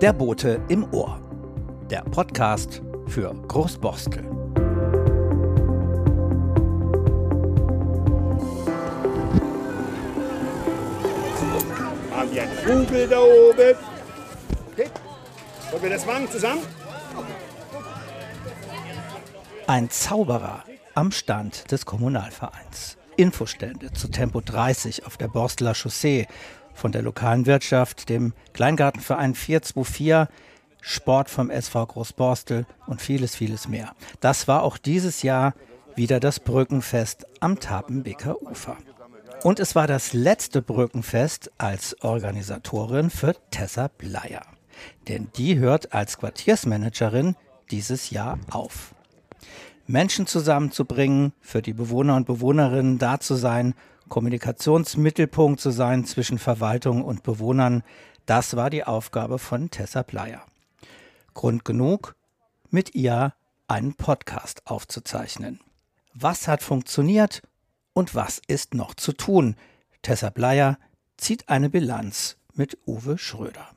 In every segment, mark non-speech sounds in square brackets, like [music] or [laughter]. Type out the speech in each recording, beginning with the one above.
Der Bote im Ohr. Der Podcast für Großborstel. Haben wir einen Vogel da oben? Okay. Wollen wir das machen zusammen? Ein Zauberer am Stand des Kommunalvereins. Infostände zu Tempo 30 auf der Borsteler Chaussee, von der lokalen Wirtschaft, dem Kleingartenverein 424, Sport vom SV Großborstel und vieles, vieles mehr. Das war auch dieses Jahr wieder das Brückenfest am Tapenbeker Ufer. Und es war das letzte Brückenfest als Organisatorin für Tessa Bleier. Denn die hört als Quartiersmanagerin dieses Jahr auf. Menschen zusammenzubringen, für die Bewohner und Bewohnerinnen da zu sein, Kommunikationsmittelpunkt zu sein zwischen Verwaltung und Bewohnern, das war die Aufgabe von Tessa Bleier. Grund genug, mit ihr einen Podcast aufzuzeichnen. Was hat funktioniert und was ist noch zu tun? Tessa Bleier zieht eine Bilanz mit Uwe Schröder.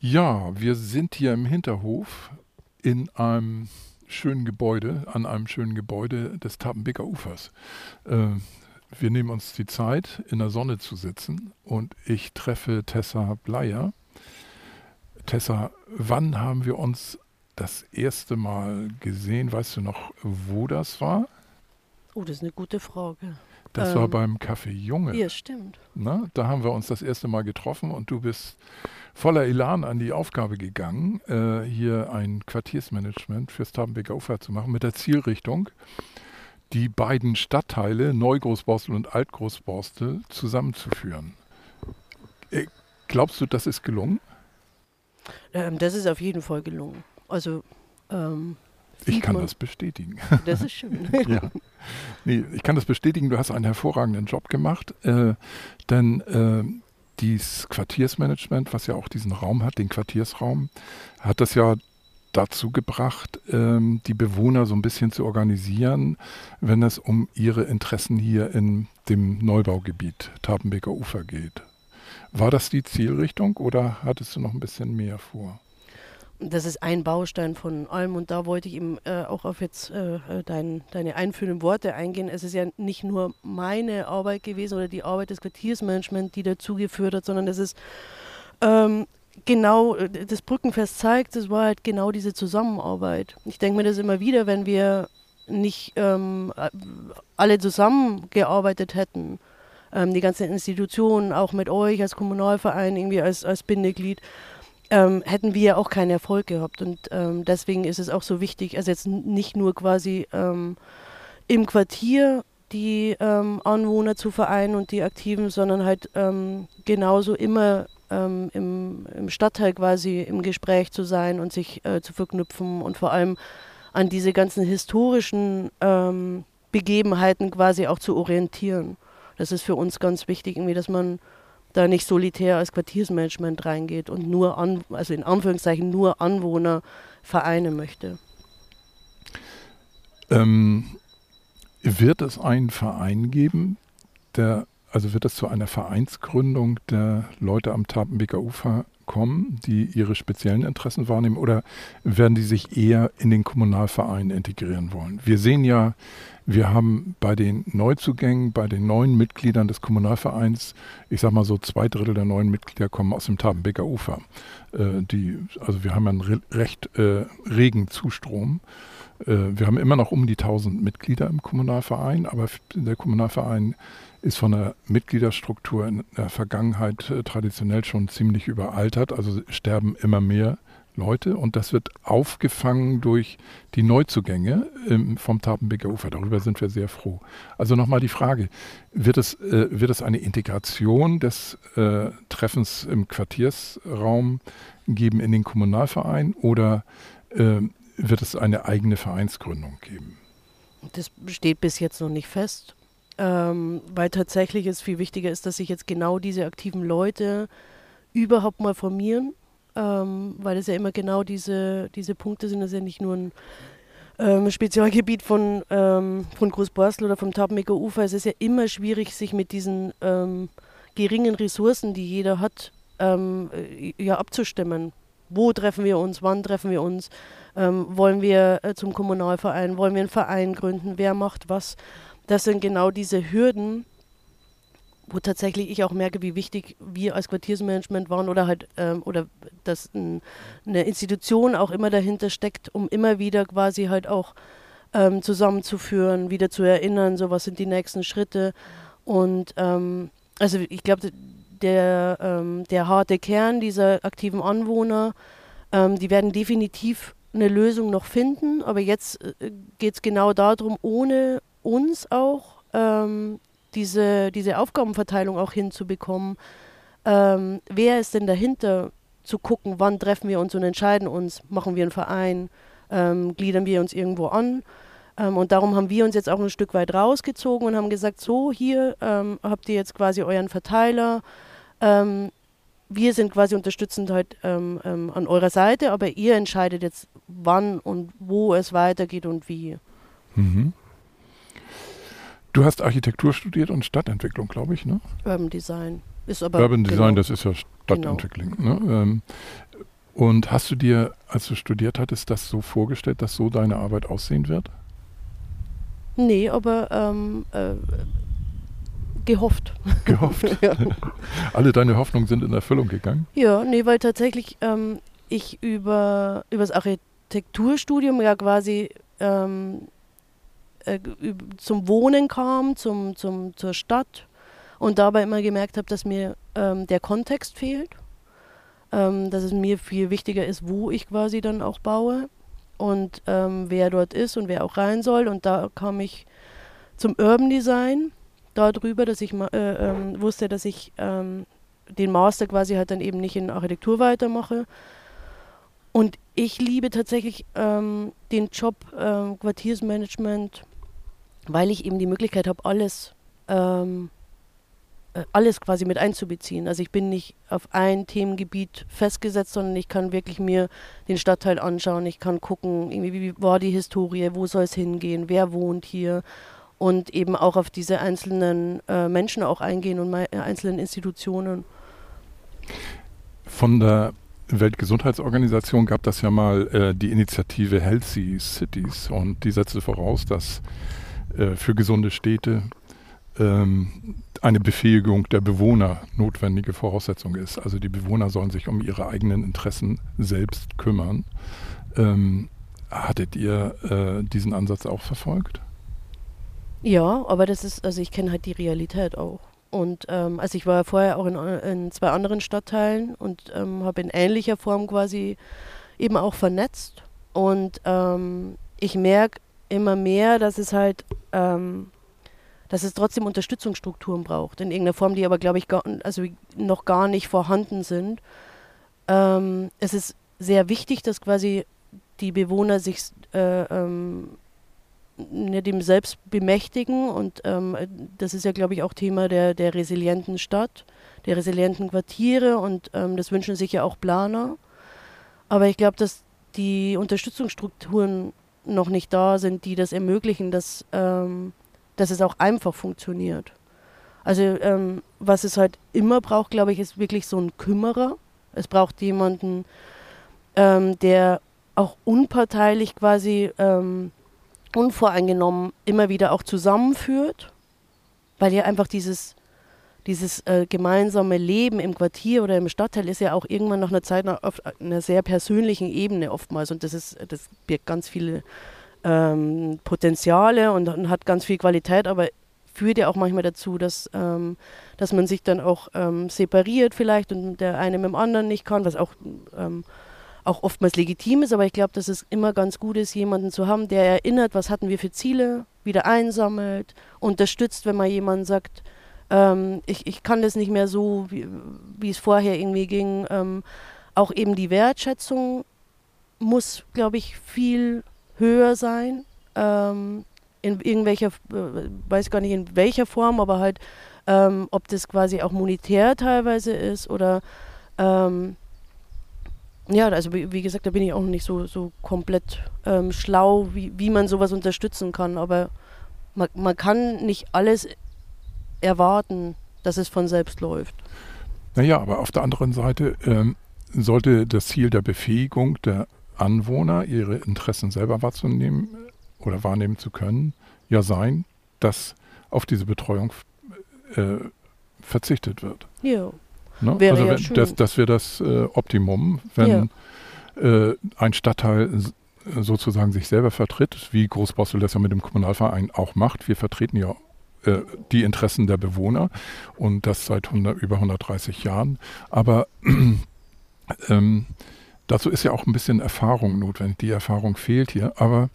Ja, wir sind hier im Hinterhof in einem schönen Gebäude, an einem schönen Gebäude des Tapenbeker Ufers. Äh, wir nehmen uns die Zeit, in der Sonne zu sitzen und ich treffe Tessa Bleier. Tessa, wann haben wir uns das erste Mal gesehen? Weißt du noch, wo das war? Oh, das ist eine gute Frage. Das ähm, war beim Café Junge. Ja, stimmt. Na, da haben wir uns das erste Mal getroffen und du bist voller Elan an die Aufgabe gegangen, äh, hier ein Quartiersmanagement fürs Tabenbeker Ufer zu machen mit der Zielrichtung, die beiden Stadtteile Neugroßborstel und Altgroßborstel zusammenzuführen. Äh, glaubst du, das ist gelungen? Ähm, das ist auf jeden Fall gelungen. Also ähm, ich kann das bestätigen. [laughs] Das ist schön. [laughs] ja. Nee, ich kann das bestätigen, du hast einen hervorragenden Job gemacht, äh, denn äh, dieses Quartiersmanagement, was ja auch diesen Raum hat, den Quartiersraum, hat das ja dazu gebracht, ähm, die Bewohner so ein bisschen zu organisieren, wenn es um ihre Interessen hier in dem Neubaugebiet Tapenbeker Ufer geht. War das die Zielrichtung oder hattest du noch ein bisschen mehr vor? Das ist ein Baustein von allem und da wollte ich eben äh, auch auf jetzt äh, dein, deine einführenden Worte eingehen. Es ist ja nicht nur meine Arbeit gewesen oder die Arbeit des Quartiersmanagements, die dazu geführt hat, sondern es ist ähm, genau, äh, das Brückenfest zeigt, es war halt genau diese Zusammenarbeit. Ich denke mir das immer wieder, wenn wir nicht ähm, alle zusammengearbeitet hätten, ähm, die ganzen Institutionen, auch mit euch als Kommunalverein, irgendwie als, als Bindeglied, ähm, hätten wir auch keinen Erfolg gehabt. Und ähm, deswegen ist es auch so wichtig, also jetzt nicht nur quasi ähm, im Quartier die ähm, Anwohner zu vereinen und die Aktiven, sondern halt ähm, genauso immer ähm, im, im, Stadtteil quasi im Gespräch zu sein und sich äh, zu verknüpfen und vor allem an diese ganzen historischen Begebenheiten quasi auch zu orientieren. Das ist für uns ganz wichtig, irgendwie, dass man da nicht solitär als Quartiersmanagement reingeht und nur, an, also in Anführungszeichen nur Anwohner vereinen möchte. Ähm, wird es einen Verein geben, der, also wird es zu einer Vereinsgründung der Leute am Tapenbeker Ufer kommen, die ihre speziellen Interessen wahrnehmen, oder werden die sich eher in den Kommunalverein integrieren wollen? Wir sehen ja, wir haben bei den Neuzugängen, bei den neuen Mitgliedern des Kommunalvereins, ich sage mal so zwei Drittel der neuen Mitglieder kommen aus dem Tabenbeker Ufer. Äh, die, also wir haben einen re recht äh, regen Zustrom. Äh, wir haben immer noch um die 1000 Mitglieder im Kommunalverein, aber der Kommunalverein ist von der Mitgliederstruktur in der Vergangenheit äh, traditionell schon ziemlich überaltert. Also sterben immer mehr Leute und das wird aufgefangen durch die Neuzugänge ähm, vom Tapenbeker Ufer. Darüber sind wir sehr froh. Also nochmal die Frage, wird es, äh, wird es eine Integration des äh, Treffens im Quartiersraum geben in den Kommunalverein oder wird es eine eigene Vereinsgründung geben? Das steht bis jetzt noch nicht fest ähm, weil tatsächlich es viel wichtiger ist, dass sich jetzt genau diese aktiven Leute überhaupt mal formieren, ähm, weil es ja immer genau diese, diese Punkte sind, das ist ja nicht nur ein ähm, Spezialgebiet von, ähm, von Großborstel oder vom Tabenbeker Ufer, es ist ja immer schwierig, sich mit diesen ähm, geringen Ressourcen, die jeder hat, ähm, äh, ja, abzustimmen. Wo treffen wir uns? Wann treffen wir uns? Ähm, wollen wir äh, zum Kommunalverein? Wollen wir einen Verein gründen? Wer macht was? Das sind genau diese Hürden, wo tatsächlich ich auch merke, wie wichtig wir als Quartiersmanagement waren oder halt ähm, oder dass ein, eine Institution auch immer dahinter steckt, um immer wieder quasi halt auch ähm, zusammenzuführen, wieder zu erinnern, so was sind die nächsten Schritte. Und ähm, also ich glaube, der, ähm, der harte Kern dieser aktiven Anwohner, ähm, die werden definitiv eine Lösung noch finden, aber jetzt äh, geht es genau darum, ohne uns auch ähm, diese, diese Aufgabenverteilung auch hinzubekommen. Ähm, wer ist denn dahinter, zu gucken, wann treffen wir uns und entscheiden uns, machen wir einen Verein, ähm, gliedern wir uns irgendwo an. Ähm, und darum haben wir uns jetzt auch ein Stück weit rausgezogen und haben gesagt, so hier ähm, habt ihr jetzt quasi euren Verteiler. Ähm, wir sind quasi unterstützend halt ähm, an eurer Seite, aber ihr entscheidet jetzt, wann und wo es weitergeht und wie. Mhm. Du hast Architektur studiert und Stadtentwicklung, glaube ich, ne? Urban Design. Ist aber Urban genau. Design, das ist ja Stadtentwicklung. Genau. Ne? Ähm, und hast du dir, als du studiert hattest, das so vorgestellt, dass so deine Arbeit aussehen wird? Nee, aber ähm, äh, gehofft. Gehofft. [laughs] ja. [laughs] Alle deine Hoffnungen sind in Erfüllung gegangen? Ja, nee, weil tatsächlich ähm, ich über, über das Architekturstudium ja quasi ähm, äh, zum Wohnen kam, zum, zum, zur Stadt und dabei immer gemerkt habe, dass mir ähm, der Kontext fehlt, ähm, dass es mir viel wichtiger ist, wo ich quasi dann auch baue und ähm, wer dort ist und wer auch rein soll. Und da kam ich zum Urban Design darüber, dass ich äh, ähm, wusste, dass ich ähm, den Master quasi halt dann eben nicht in Architektur weitermache. Und ich liebe tatsächlich ähm, den Job ähm, Quartiersmanagement weil ich eben die Möglichkeit habe, alles, ähm, äh, alles quasi mit einzubeziehen. Also ich bin nicht auf ein Themengebiet festgesetzt, sondern ich kann wirklich mir den Stadtteil anschauen. Ich kann gucken, wie war die Historie, wo soll es hingehen, wer wohnt hier und eben auch auf diese einzelnen äh, Menschen auch eingehen und äh, einzelnen Institutionen. Von der Weltgesundheitsorganisation gab das ja mal äh, die Initiative Healthy Cities und die setzte voraus, dass äh, für gesunde Städte ähm, eine Befähigung der Bewohner notwendige Voraussetzung ist. Also die Bewohner sollen sich um ihre eigenen Interessen selbst kümmern. Ähm, hattet ihr äh, diesen Ansatz auch verfolgt? Ja, aber das ist, also ich kenne halt die Realität auch. Und ähm, also ich war vorher auch in, in zwei anderen Stadtteilen und ähm, habe in ähnlicher Form quasi eben auch vernetzt. Und ähm, ich merke, immer mehr, dass es halt, ähm, dass es trotzdem Unterstützungsstrukturen braucht, in irgendeiner Form, die aber, glaube ich, gar, also noch gar nicht vorhanden sind. Ähm, es ist sehr wichtig, dass quasi die Bewohner sich äh, ähm, ne, dem selbst bemächtigen und ähm, das ist ja, glaube ich, auch Thema der, der resilienten Stadt, der resilienten Quartiere und ähm, das wünschen sich ja auch Planer. Aber ich glaube, dass die Unterstützungsstrukturen noch nicht da sind, die das ermöglichen, dass, ähm, dass es auch einfach funktioniert. Also ähm, was es halt immer braucht, glaube ich, ist wirklich so ein Kümmerer. Es braucht jemanden, ähm, der auch unparteilich quasi ähm, unvoreingenommen immer wieder auch zusammenführt, weil ja einfach dieses dieses äh, gemeinsame Leben im Quartier oder im Stadtteil ist ja auch irgendwann nach einer Zeit auf einer sehr persönlichen Ebene oftmals. Und das ist, das birgt ganz viele ähm, Potenziale und, und, hat ganz viel Qualität, aber führt ja auch manchmal dazu, dass, ähm, dass man sich dann auch ähm, separiert vielleicht und der eine mit dem anderen nicht kann, was auch, ähm, auch oftmals legitim ist, aber ich glaube, dass es immer ganz gut ist, jemanden zu haben, der erinnert, was hatten wir für Ziele, wieder einsammelt, unterstützt, wenn mal jemand sagt, ähm, ich, ich kann das nicht mehr so, wie, es vorher irgendwie ging. Ähm, auch eben die Wertschätzung muss, glaube ich, viel höher sein. Ähm, in irgendwelcher, äh, weiß gar nicht in welcher Form, aber halt, ähm, ob das quasi auch monetär teilweise ist oder ähm, ja, also wie, gesagt, da bin ich auch nicht so, so komplett ähm, schlau, wie, wie man sowas unterstützen kann. Aber man, man kann nicht alles erwarten, dass es von selbst läuft. Naja, aber auf der anderen Seite ähm, sollte das Ziel der Befähigung der Anwohner, ihre Interessen selber wahrzunehmen oder wahrnehmen zu können, ja sein, dass auf diese Betreuung äh, verzichtet wird. Ja. Ne? Wäre also wenn, ja das, das wäre das äh, Optimum, wenn ja. äh, ein Stadtteil sozusagen sich selber vertritt, wie Großbossel das ja mit dem Kommunalverein auch macht. Wir vertreten ja äh, die Interessen der Bewohner und das seit 100, über 130 Jahren. Aber [clears throat] ähm, dazu ist ja auch ein bisschen Erfahrung notwendig. Die Erfahrung fehlt hier. Aber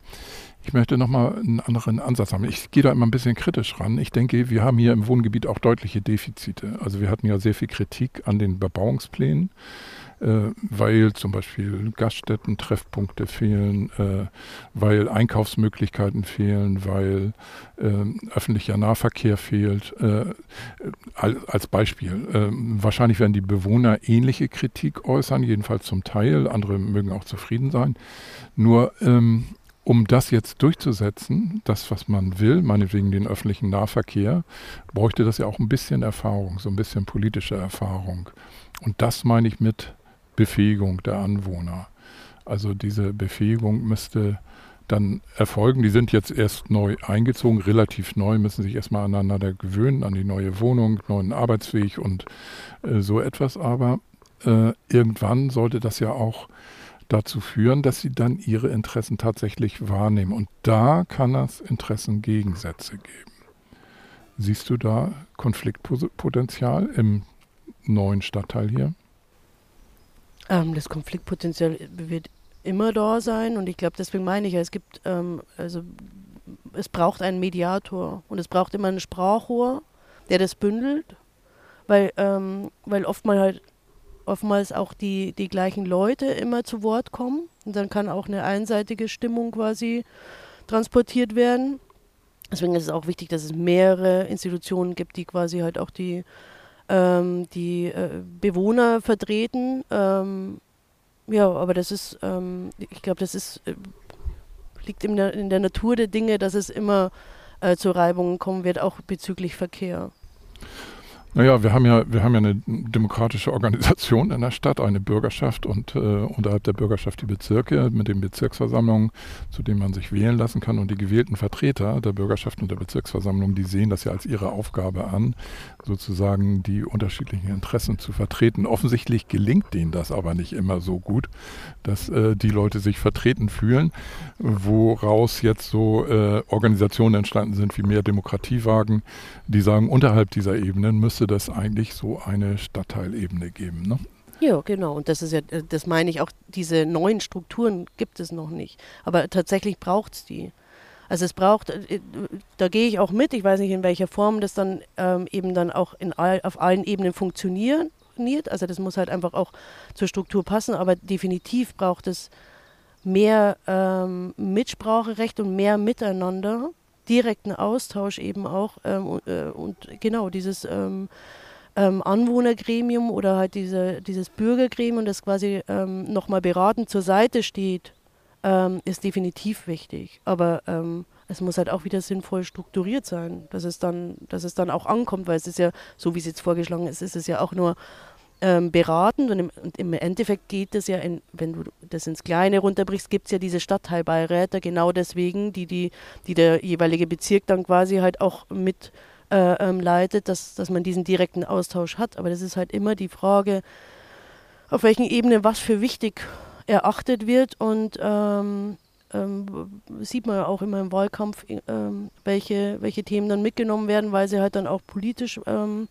ich möchte nochmal einen anderen Ansatz haben. Ich gehe da immer ein bisschen kritisch ran. Ich denke, wir haben hier im Wohngebiet auch deutliche Defizite. Also wir hatten ja sehr viel Kritik an den Bebauungsplänen, weil zum Beispiel Gaststätten, Treffpunkte fehlen, äh, weil Einkaufsmöglichkeiten fehlen, weil äh, öffentlicher Nahverkehr fehlt. Äh, als Beispiel. Ähm, wahrscheinlich werden die Bewohner ähnliche Kritik äußern, jedenfalls zum Teil. Andere mögen auch zufrieden sein. Nur ähm, um das jetzt durchzusetzen, das, was man will, meinetwegen den öffentlichen Nahverkehr, bräuchte das ja auch ein bisschen Erfahrung, so ein bisschen politische Erfahrung. Und das meine ich mit Befähigung der Anwohner. Also diese Befähigung müsste dann erfolgen. Die sind jetzt erst neu eingezogen, relativ neu, müssen sich erstmal aneinander gewöhnen, an die neue Wohnung, neuen Arbeitsweg und äh, so etwas. Aber äh, irgendwann sollte das ja auch dazu führen, dass sie dann ihre Interessen tatsächlich wahrnehmen. Und da kann es Interessengegensätze geben. Siehst du da Konfliktpotenzial im neuen Stadtteil hier? Ähm, das Konfliktpotenzial wird immer da sein und ich glaube, deswegen meine ich ja, es gibt, ähm, also es braucht einen Mediator und es braucht immer einen Sprachrohr, der das bündelt, weil, ähm, weil oftmals halt oftmals auch die, die gleichen Leute immer zu Wort kommen. Und dann kann auch eine einseitige Stimmung quasi transportiert werden. Deswegen ist es auch wichtig, dass es mehrere Institutionen gibt, die quasi halt auch die, ähm, die äh, Bewohner vertreten. Ähm, ja, aber das ist, ähm, ich glaube, das ist, äh, liegt in der, in der Natur der Dinge, dass es immer äh, zu Reibungen kommen wird, auch bezüglich Verkehr. Naja, wir haben ja, wir haben ja eine demokratische Organisation in der Stadt, eine Bürgerschaft und äh, unterhalb der Bürgerschaft die Bezirke mit den Bezirksversammlungen, zu denen man sich wählen lassen kann. Und die gewählten Vertreter der Bürgerschaft und der Bezirksversammlung, die sehen das ja als ihre Aufgabe an, sozusagen die unterschiedlichen Interessen zu vertreten. Offensichtlich gelingt denen das aber nicht immer so gut, dass äh, die Leute sich vertreten fühlen, woraus jetzt so äh, Organisationen entstanden sind wie mehr Demokratiewagen, die sagen, unterhalb dieser Ebenen müssen müsste das eigentlich so eine Stadtteilebene geben. Ne? Ja, genau. Und das ist ja, das meine ich auch, diese neuen Strukturen gibt es noch nicht. Aber tatsächlich braucht es die. Also es braucht, äh, da gehe ich auch mit, ich weiß nicht, in welcher Form das dann ähm, eben dann auch in all, auf allen Ebenen funktioniert. Also das muss halt einfach auch zur Struktur passen, aber definitiv braucht es mehr ähm, Mitspracherecht und mehr Miteinander direkten Austausch eben auch ähm, äh, und genau dieses ähm, ähm, Anwohnergremium oder halt diese, dieses Bürgergremium, das quasi ähm, nochmal beratend zur Seite steht, ähm, ist definitiv wichtig. Aber ähm, es muss halt auch wieder sinnvoll strukturiert sein, dass es dann, dass es dann auch ankommt, weil es ist ja, so wie es jetzt vorgeschlagen ist, ist es ja auch nur ähm, beratend und im, und im, Endeffekt geht es ja, in, wenn du das ins Kleine runterbrichst, gibt es ja diese Stadtteilbeiräte genau deswegen, die, die, die der jeweilige Bezirk dann quasi halt auch mit äh, ähm, leitet, dass, dass man diesen direkten Austausch hat. Aber das ist halt immer die Frage, auf welchen Ebenen was für wichtig erachtet wird und ähm, ähm, sieht man ja auch immer im Wahlkampf, ähm, welche, welche Themen dann mitgenommen werden, weil sie halt dann auch politisch ähm,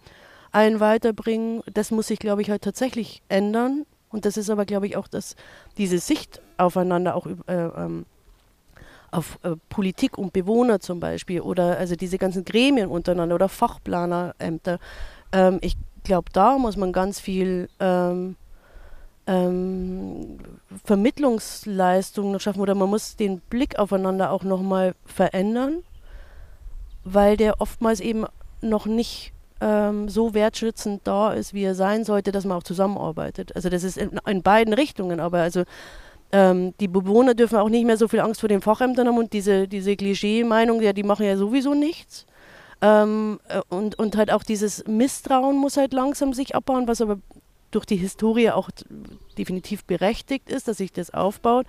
einen weiterbringen. Das muss sich, glaube ich, halt tatsächlich ändern. Und das ist aber, glaube ich, auch dass diese Sicht aufeinander auch äh, ähm, auf äh, Politik und Bewohner zum Beispiel oder also diese ganzen Gremien untereinander oder Fachplanerämter. Ähm, ich glaube, da muss man ganz viel ähm, ähm, Vermittlungsleistung noch schaffen oder man muss den Blick aufeinander auch nochmal verändern, weil der oftmals eben noch nicht ähm, so wertschätzend da ist, wie er sein sollte, dass man auch zusammenarbeitet. Also das ist in, in beiden Richtungen, aber also ähm, die Bewohner dürfen auch nicht mehr so viel Angst vor den Fachämtern haben und diese, diese Klischee-Meinung, ja, die machen ja sowieso nichts. Ähm, äh, und, und halt auch dieses Misstrauen muss halt langsam sich abbauen, was aber durch die Historie auch definitiv berechtigt ist, dass sich das aufbaut.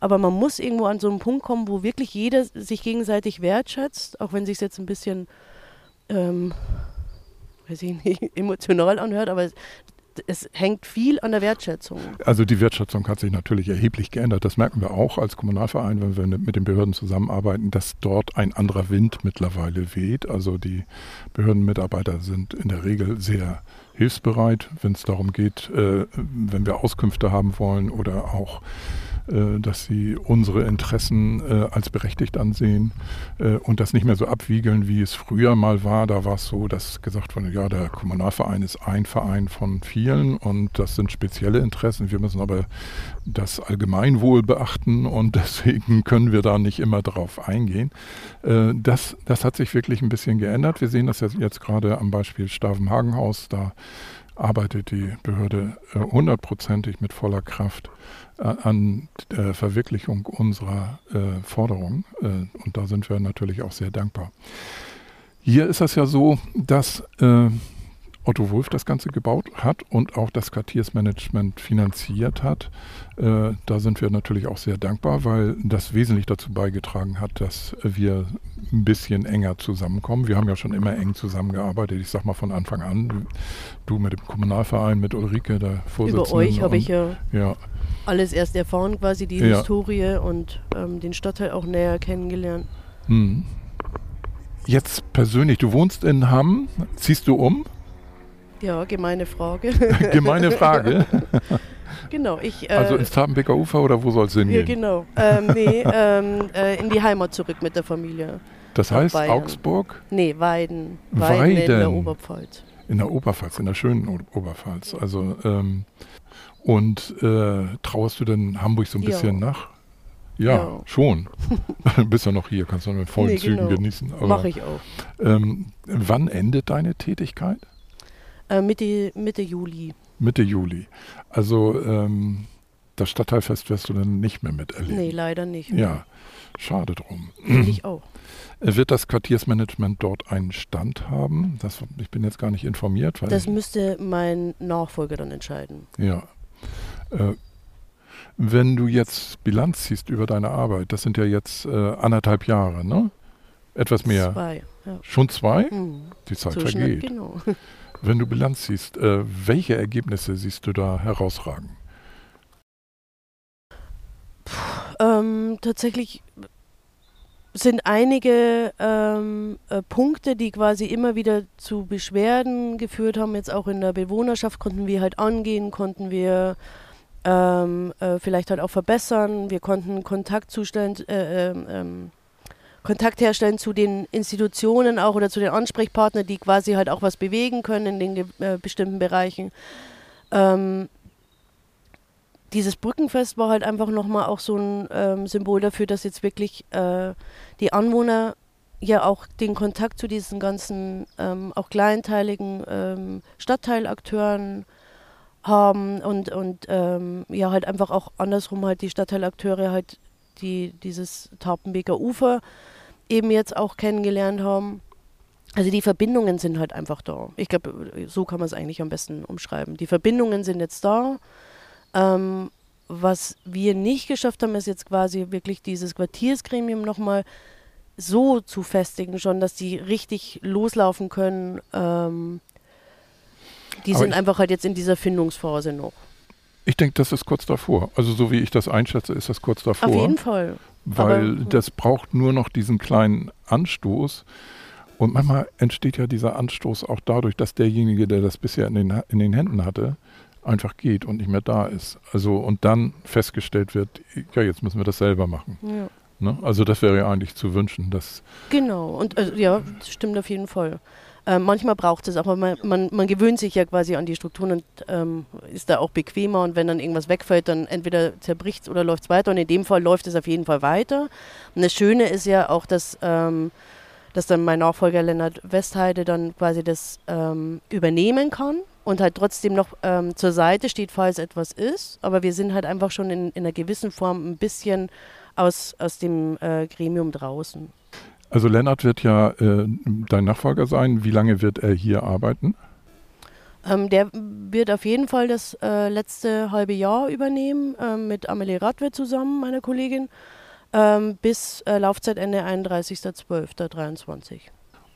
Aber man muss irgendwo an so einen Punkt kommen, wo wirklich jeder sich gegenseitig wertschätzt, auch wenn sich jetzt ein bisschen, ähm, weiß ich nicht, [laughs] emotional anhört, aber es hängt viel an der Wertschätzung. Also die Wertschätzung hat sich natürlich erheblich geändert. Das merken wir auch als Kommunalverein, wenn wir mit den Behörden zusammenarbeiten, dass dort ein anderer Wind mittlerweile weht. Also die Behördenmitarbeiter sind in der Regel sehr hilfsbereit, wenn es darum geht, äh, wenn wir Auskünfte haben wollen oder auch dass sie unsere Interessen äh, als berechtigt ansehen äh, und das nicht mehr so abwiegeln, wie es früher mal war. Da war es so, dass gesagt wurde, ja, der Kommunalverein ist ein Verein von vielen und das sind spezielle Interessen. Wir müssen aber das Allgemeinwohl beachten und [laughs] deswegen können wir da nicht immer darauf eingehen. Das, das hat sich wirklich ein bisschen geändert. Wir sehen das jetzt gerade am Beispiel Stavenhagenhaus. Da arbeitet die Behörde hundertprozentig mit voller Kraft äh, an der Verwirklichung unserer äh, Forderungen. Äh, und da sind wir natürlich auch sehr dankbar. Hier ist es ja so, dass äh, Otto Wolf das Ganze gebaut hat und auch das Quartiersmanagement finanziert hat. Äh, da sind wir natürlich auch sehr dankbar, weil das wesentlich dazu beigetragen hat, dass wir ein bisschen enger zusammenkommen. Wir haben ja schon immer eng zusammengearbeitet. Ich sag mal von Anfang an. Du mit dem Kommunalverein, mit Ulrike, der Vorsitzende. Über euch habe ich ja, ja, alles erst erfahren, quasi die ja. Historie und ähm, den Stadtteil auch näher kennengelernt. Hm. Jetzt persönlich, du wohnst in Hamm, ziehst du um? Ja, gemeine Frage. [laughs] gemeine Frage. [laughs] genau, ich. Äh, also ins Tabenbecker Ufer oder wo soll es hingehen? Ja, genau. Ähm, nee, [laughs] ähm, äh, in die Heimat zurück mit der Familie. Das heißt Bayern. Augsburg? Nee, Weiden. Weiden. Weiden. in der Oberpfalz. In der Oberpfalz, in der schönen Oberpfalz. Also, ähm, und äh, trauerst du denn Hamburg so ein bisschen ja. nach? Ja, ja, schon. [laughs] [laughs] bist ja noch hier, kannst du mit vollen nee, Zügen genau. genießen. Mache ich auch. Ähm, wann endet deine Tätigkeit? Äh, Mitte, Mitte Juli. Mitte Juli. Also ähm, das Stadtteilfest wirst du dann nicht mehr miterleben. Nee, leider nicht. Ja, schade drum. Ich auch. [clears throat] Äh, wird das Quartiersmanagement dort einen Stand haben? Das, ich bin jetzt gar nicht informiert. das müsste mein Nachfolger dann entscheiden. Ja. Äh, wenn du jetzt Bilanz ziehst über deine Arbeit, das sind ja jetzt äh, anderthalb Jahre, ne? Etwas mehr. Zwei. Ja. Schon zwei? Mhm. Die Zeit so vergeht. Schnell, genau. Wenn du Bilanz siehst, äh, welche Ergebnisse siehst du da herausragen? Ähm, tatsächlich sind einige ähm, äh, Punkte, die quasi immer wieder zu Beschwerden geführt haben. Jetzt auch in der Bewohnerschaft konnten wir halt angehen, konnten wir ähm, äh, vielleicht halt auch verbessern. Wir konnten Kontakt zustellen, äh, ähm, ähm Kontakt herstellen zu den Institutionen auch oder zu den Ansprechpartnern, die quasi halt auch was bewegen können in den äh, bestimmten Bereichen. Ähm, dieses Brückenfest war halt einfach nochmal auch so ein ähm, Symbol dafür, dass jetzt wirklich äh, die Anwohner ja auch den Kontakt zu diesen ganzen ähm, auch kleinteiligen ähm, Stadtteilakteuren haben und, und ähm, ja halt einfach auch andersrum halt die Stadtteilakteure halt die dieses Tarpenbeker Ufer eben jetzt auch kennengelernt haben. Also die Verbindungen sind halt einfach da. Ich glaube, so kann man es eigentlich am besten umschreiben. Die Verbindungen sind jetzt da. Ähm, was wir nicht geschafft haben, ist jetzt quasi wirklich dieses Quartiersgremium nochmal so zu festigen, schon, dass die richtig loslaufen können. Ähm, die Aber sind einfach halt jetzt in dieser Findungsphase noch. Ich denke, das ist kurz davor. Also so wie ich das einschätze, ist das kurz davor. Auf jeden Fall weil Aber, das braucht nur noch diesen kleinen Anstoß. Und manchmal entsteht ja dieser Anstoß auch dadurch, dass derjenige, der das bisher in den, in den Händen hatte, einfach geht und nicht mehr da ist. Also und dann festgestellt wird, ja, jetzt müssen wir das selber machen. Ja. Ne? Also das wäre ja eigentlich zu wünschen, dass. Genau, und also, ja, das stimmt auf jeden Fall. Äh, manchmal braucht es, aber man, man, man, gewöhnt sich ja quasi an die Strukturen und ähm, ist da auch bequemer. Und wenn dann irgendwas wegfällt, dann entweder zerbricht es oder läuft es weiter. Und in dem Fall läuft es auf jeden Fall weiter. Und das Schöne ist ja auch, dass, ähm, dass dann mein Nachfolger Lennart Westheide dann quasi das ähm, übernehmen kann und halt trotzdem noch ähm, zur Seite steht, falls etwas ist. Aber wir sind halt einfach schon in, in einer gewissen Form ein bisschen aus, aus dem äh, Gremium draußen. Also Lennart wird ja äh, dein Nachfolger sein. Wie lange wird er hier arbeiten? Ähm, der wird auf jeden Fall das äh, letzte halbe Jahr übernehmen, ähm, mit Amelie Radwe zusammen, meiner Kollegin, ähm, bis äh, Laufzeitende 31.12.23.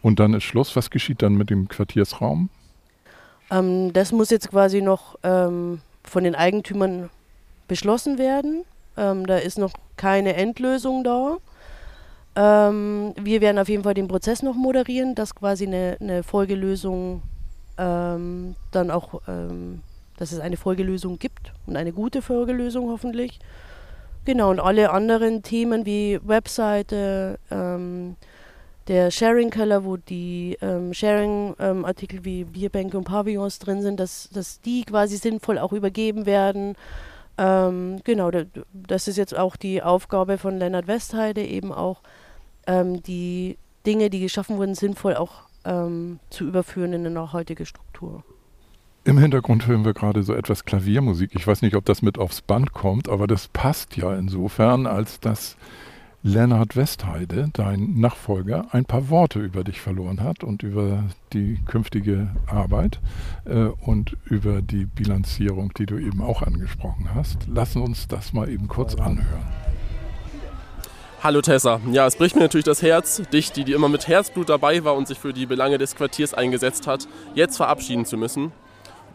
Und dann ist Schluss. Was geschieht dann mit dem Quartiersraum? Ähm, das muss jetzt quasi noch ähm, von den Eigentümern beschlossen werden. Ähm, da ist noch keine Endlösung da. wir werden auf jeden Fall den Prozess noch moderieren, dass quasi eine, eine Folgelösung ähm, dann auch, ähm, dass es eine Folgelösung gibt und eine gute Folgelösung hoffentlich. Genau, und alle anderen Themen wie Webseite, ähm, der Sharing-Keller, wo die ähm, Sharing-Artikel ähm, wie Bierbänke und Pavillons drin sind, dass, dass die quasi sinnvoll auch übergeben werden. Ähm, genau, das ist jetzt auch die Aufgabe von Lennart Westheide, eben auch ähm, die Dinge, die geschaffen wurden, sinnvoll auch ähm, zu überführen in eine nachhaltige Struktur. Im Hintergrund hören wir gerade so etwas Klaviermusik. Ich weiß nicht, ob das mit aufs Band kommt, aber das passt ja insofern, als dass Lennart Westheide, dein Nachfolger, ein paar Worte über dich verloren hat und über die künftige Arbeit äh, und über die Bilanzierung, die du eben auch angesprochen hast. Lassen uns das mal eben kurz anhören. Hallo Tessa. Ja, es bricht mir natürlich das Herz, dich, die, die immer mit Herzblut dabei war und sich für die Belange des Quartiers eingesetzt hat, jetzt verabschieden zu müssen.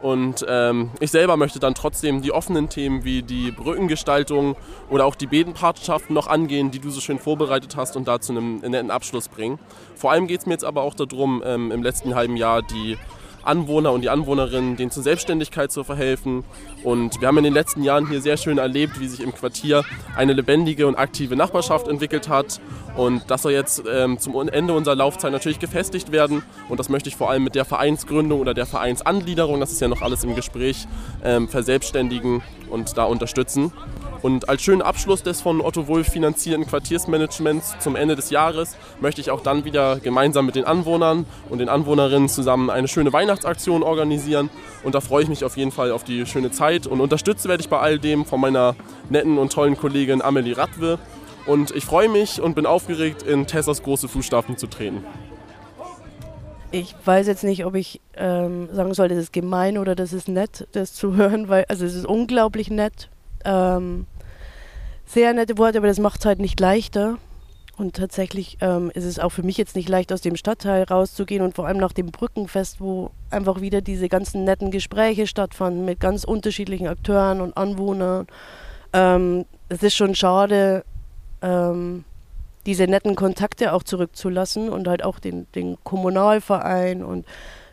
Und ähm, ich selber möchte dann trotzdem die offenen Themen wie die Brückengestaltung oder auch die Bedenpatenschaften noch angehen, die du so schön vorbereitet hast und da zu einem netten Abschluss bringen. Vor allem geht es mir jetzt aber auch darum, ähm, im letzten halben Jahr die Anwohner und die Anwohnerinnen, denen zur Selbstständigkeit zu verhelfen. Und wir haben in den letzten Jahren hier sehr schön erlebt, wie sich im Quartier eine lebendige und aktive Nachbarschaft entwickelt hat. Und das soll jetzt ähm, zum Ende unserer Laufzeit natürlich gefestigt werden. Und das möchte ich vor allem mit der Vereinsgründung oder der Vereinsangliederung, das ist ja noch alles im Gespräch, ähm, verselbstständigen und da unterstützen. Und als schönen Abschluss des von Otto Wolf finanzierten Quartiersmanagements zum Ende des Jahres möchte ich auch dann wieder gemeinsam mit den Anwohnern und den Anwohnerinnen zusammen eine schöne Weihnachtsaktion organisieren. Und da freue ich mich auf jeden Fall auf die schöne Zeit. Und unterstützt werde ich bei all dem von meiner netten und tollen Kollegin Amelie Radwe. Und ich freue mich und bin aufgeregt, in Tessas große Fußstapfen zu treten. Ich weiß jetzt nicht, ob ich ähm, sagen soll, das ist gemein oder das ist nett, das zu hören, weil also es ist unglaublich nett, ähm, sehr nette Worte, aber das macht es halt nicht leichter. Und tatsächlich ähm, ist es auch für mich jetzt nicht leicht, aus dem Stadtteil rauszugehen und vor allem nach dem Brückenfest, wo einfach wieder diese ganzen netten Gespräche stattfanden mit ganz unterschiedlichen Akteuren und Anwohnern. Ähm, es ist schon schade, ähm, diese netten Kontakte auch zurückzulassen und halt auch den, den Kommunalverein und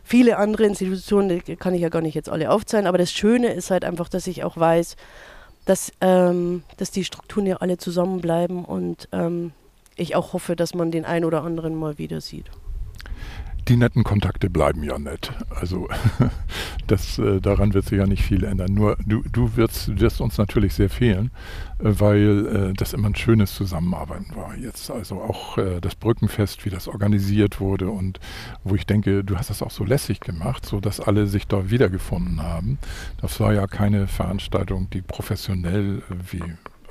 viele andere Institutionen, die kann ich ja gar nicht jetzt alle aufzählen, aber das Schöne ist halt einfach, dass ich auch weiß, dass, ähm, dass die Strukturen ja alle zusammenbleiben und ähm, ich auch hoffe, dass man den einen oder anderen mal wieder sieht die netten Kontakte bleiben ja nett. Also [laughs] das, äh, daran wird sich ja nicht viel ändern. Nur du, du wirst, wirst uns natürlich sehr fehlen, äh, weil äh, das immer ein schönes Zusammenarbeiten war jetzt. Also auch das Brückenfest, wie das organisiert wurde und wo ich denke, du hast das auch so lässig gemacht, so dass alle sich da wiedergefunden haben. Das war ja keine Veranstaltung, die professionell wie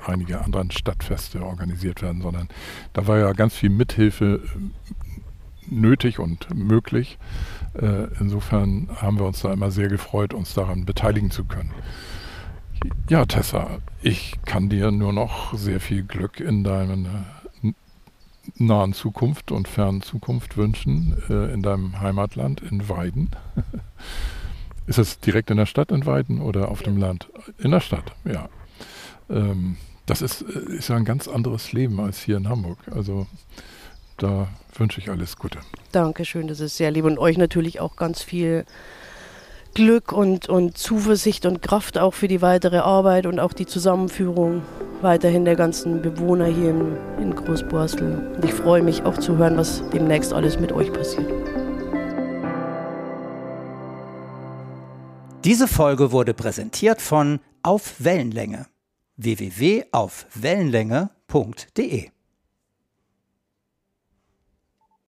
einige anderen Stadtfeste organisiert werden, sondern da war ja ganz viel Mithilfe nötig und möglich. Äh, insofern haben wir uns da immer sehr gefreut, uns daran beteiligen zu können. Ja, Tessa, ich kann dir nur noch sehr viel Glück in deiner nahen Zukunft und fernen Zukunft wünschen, äh, in deinem Heimatland, in Weiden. [laughs] Ist es direkt in der Stadt in Weiden oder auf dem Land? In der Stadt, ja. Ähm, das ist, äh, ist ja ein ganz anderes Leben als hier in Hamburg. Also da wünsche ich alles Gute. Dankeschön, das ist sehr lieb. Und euch natürlich auch ganz viel Glück und, und Zuversicht und Kraft auch für die weitere Arbeit und auch die Zusammenführung weiterhin der ganzen Bewohner hier in, in Großborstel. Und ich freue mich auch zu hören, was demnächst alles mit euch passiert. Diese Folge wurde präsentiert von Auf Wellenlänge www.aufwellenlänge.de